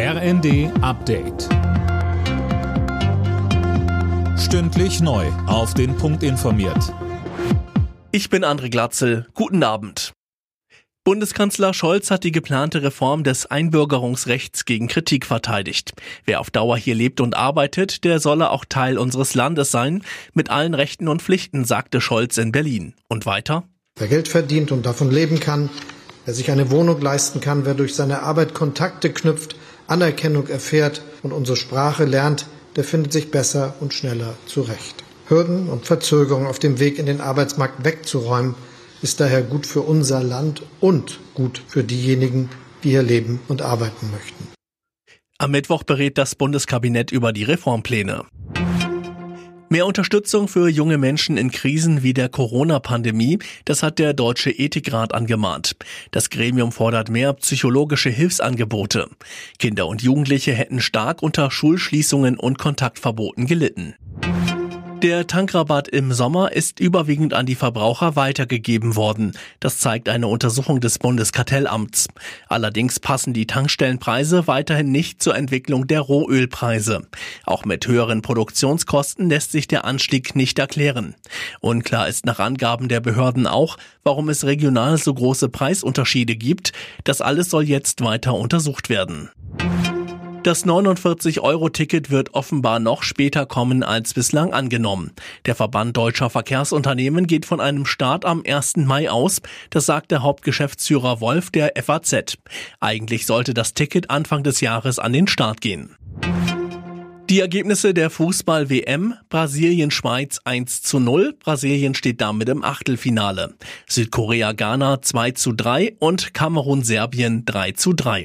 RND Update. Stündlich neu. Auf den Punkt informiert. Ich bin André Glatzel. Guten Abend. Bundeskanzler Scholz hat die geplante Reform des Einbürgerungsrechts gegen Kritik verteidigt. Wer auf Dauer hier lebt und arbeitet, der solle auch Teil unseres Landes sein, mit allen Rechten und Pflichten, sagte Scholz in Berlin. Und weiter? Wer Geld verdient und davon leben kann, wer sich eine Wohnung leisten kann, wer durch seine Arbeit Kontakte knüpft, Anerkennung erfährt und unsere Sprache lernt, der findet sich besser und schneller zurecht. Hürden und Verzögerungen auf dem Weg in den Arbeitsmarkt wegzuräumen, ist daher gut für unser Land und gut für diejenigen, die hier leben und arbeiten möchten. Am Mittwoch berät das Bundeskabinett über die Reformpläne. Mehr Unterstützung für junge Menschen in Krisen wie der Corona-Pandemie, das hat der Deutsche Ethikrat angemahnt. Das Gremium fordert mehr psychologische Hilfsangebote. Kinder und Jugendliche hätten stark unter Schulschließungen und Kontaktverboten gelitten. Der Tankrabatt im Sommer ist überwiegend an die Verbraucher weitergegeben worden. Das zeigt eine Untersuchung des Bundeskartellamts. Allerdings passen die Tankstellenpreise weiterhin nicht zur Entwicklung der Rohölpreise. Auch mit höheren Produktionskosten lässt sich der Anstieg nicht erklären. Unklar ist nach Angaben der Behörden auch, warum es regional so große Preisunterschiede gibt. Das alles soll jetzt weiter untersucht werden. Das 49-Euro-Ticket wird offenbar noch später kommen als bislang angenommen. Der Verband deutscher Verkehrsunternehmen geht von einem Start am 1. Mai aus. Das sagt der Hauptgeschäftsführer Wolf der FAZ. Eigentlich sollte das Ticket Anfang des Jahres an den Start gehen. Die Ergebnisse der Fußball-WM Brasilien-Schweiz 1 zu 0. Brasilien steht damit im Achtelfinale. Südkorea-Ghana 2 zu 3 und Kamerun-Serbien 3 zu 3.